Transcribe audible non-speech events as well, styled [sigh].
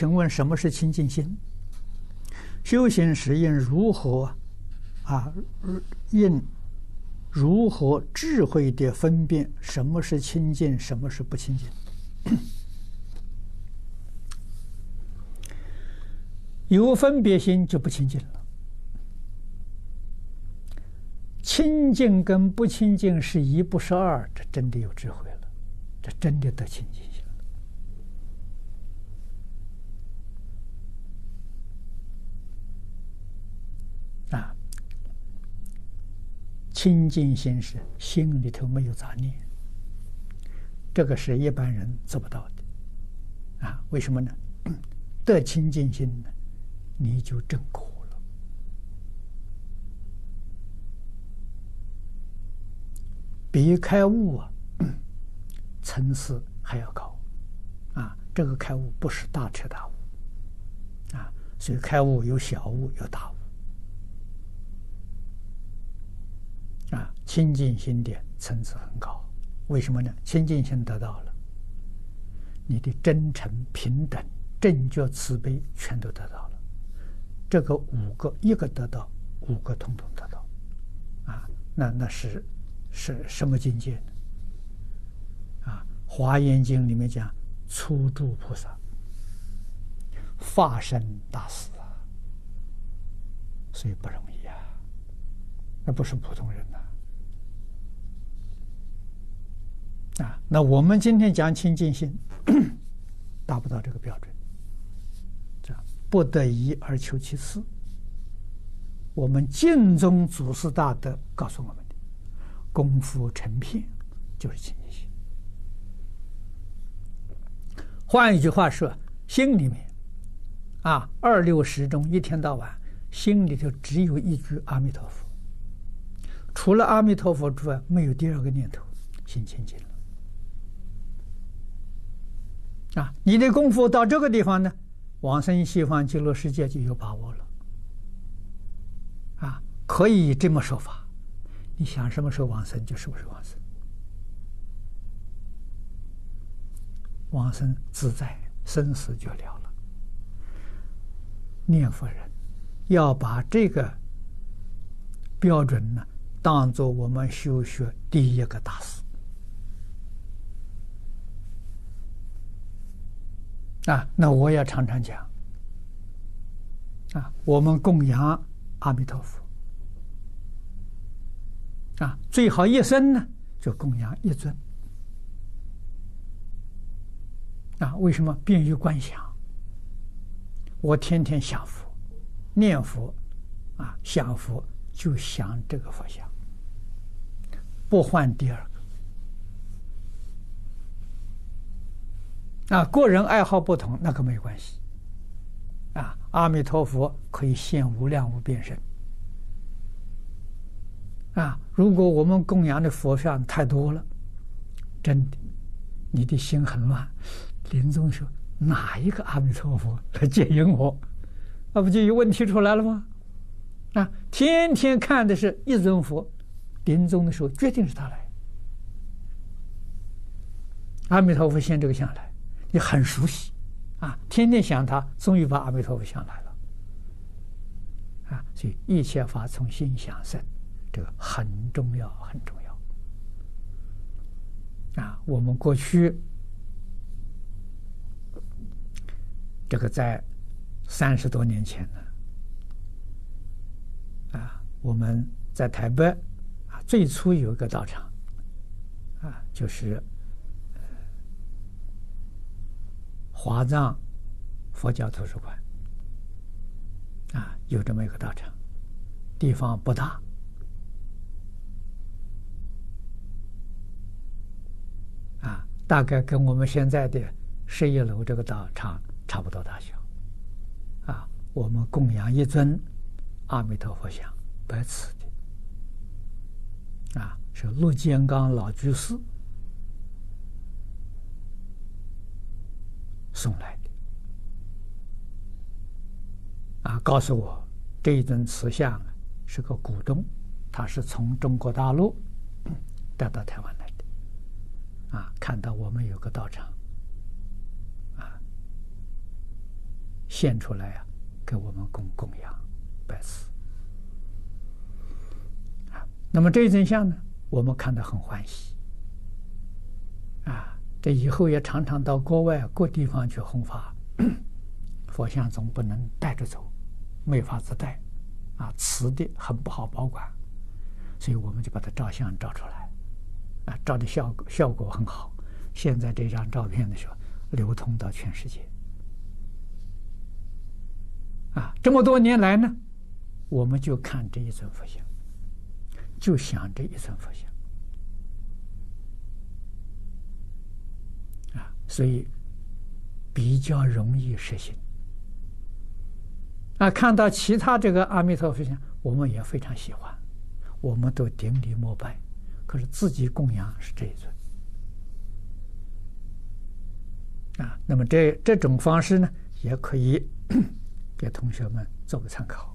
请问什么是清净心？修行时应如何啊？应如何智慧地分辨什么是清净，什么是不清净？[coughs] 有分别心就不清净了。清净跟不清净是一不是二，这真的有智慧了，这真的得清净。啊，清净心是心里头没有杂念，这个是一般人做不到的。啊，为什么呢？[clears throat] 得清净心呢，你就证果了，比开悟啊 [clears throat] 层次还要高。啊，这个开悟不是大彻大悟，啊，所以开悟有小悟有大悟。清净心的层次很高，为什么呢？清净心得到了，你的真诚、平等、正觉、慈悲全都得到了。这个五个，一个得到，五个统统得到。啊，那那是是什么境界呢？啊，《华严经》里面讲，初住菩萨，化身大士啊，所以不容易啊，那不是普通人呐。啊那我们今天讲清净心，达不到这个标准，这不得已而求其次。我们净宗祖师大德告诉我们的，功夫成片就是清净心。换一句话说，心里面啊，二六时中一天到晚，心里头只有一句阿弥陀佛，除了阿弥陀佛之外，没有第二个念头，心清净了。啊，你的功夫到这个地方呢，往生西方极乐世界就有把握了。啊，可以这么说法，你想什么时候往生就什么时候往生，往生自在，生死就了了。念佛人要把这个标准呢，当做我们修学第一个大事。啊，那我也常常讲，啊，我们供养阿弥陀佛，啊，最好一生呢就供养一尊，啊，为什么？便于观想。我天天想佛、念佛，啊，想佛就想这个佛像，不换第二。啊，个人爱好不同，那个没关系。啊，阿弥陀佛可以现无量无边身。啊，如果我们供养的佛像太多了，真的，你的心很乱。临终说哪一个阿弥陀佛来接引我？[laughs] 那不就有问题出来了吗？啊，天天看的是一尊佛，临终的时候决定是他来。阿弥陀佛现这个相来。你很熟悉，啊，天天想他，终于把阿弥陀佛想来了，啊，所以一切法从心想生，这个很重要，很重要。啊，我们过去这个在三十多年前呢，啊，我们在台北啊，最初有一个道场，啊，就是。华藏佛教图书馆啊，有这么一个道场，地方不大啊，大概跟我们现在的十一楼这个道场差不多大小啊。我们供养一尊阿弥陀佛像，白瓷的啊，是陆建刚老居士。送来的啊，告诉我这一尊瓷像是个股东，他是从中国大陆带到台湾来的啊。看到我们有个道场啊献出来啊，给我们供供养拜赐。啊，那么这一尊像呢，我们看得很欢喜。啊，这以后也常常到国外各地方去弘法，[clears throat] 佛像总不能带着走，没法子带，啊，瓷的很不好保管，所以我们就把它照相照出来，啊，照的效果效果很好。现在这张照片的时候，流通到全世界。啊，这么多年来呢，我们就看这一尊佛像，就想这一尊佛像。啊，所以比较容易实行。啊，看到其他这个阿弥陀佛像，我们也非常喜欢，我们都顶礼膜拜。可是自己供养是这一尊。啊，那么这这种方式呢，也可以 [coughs] 给同学们做个参考。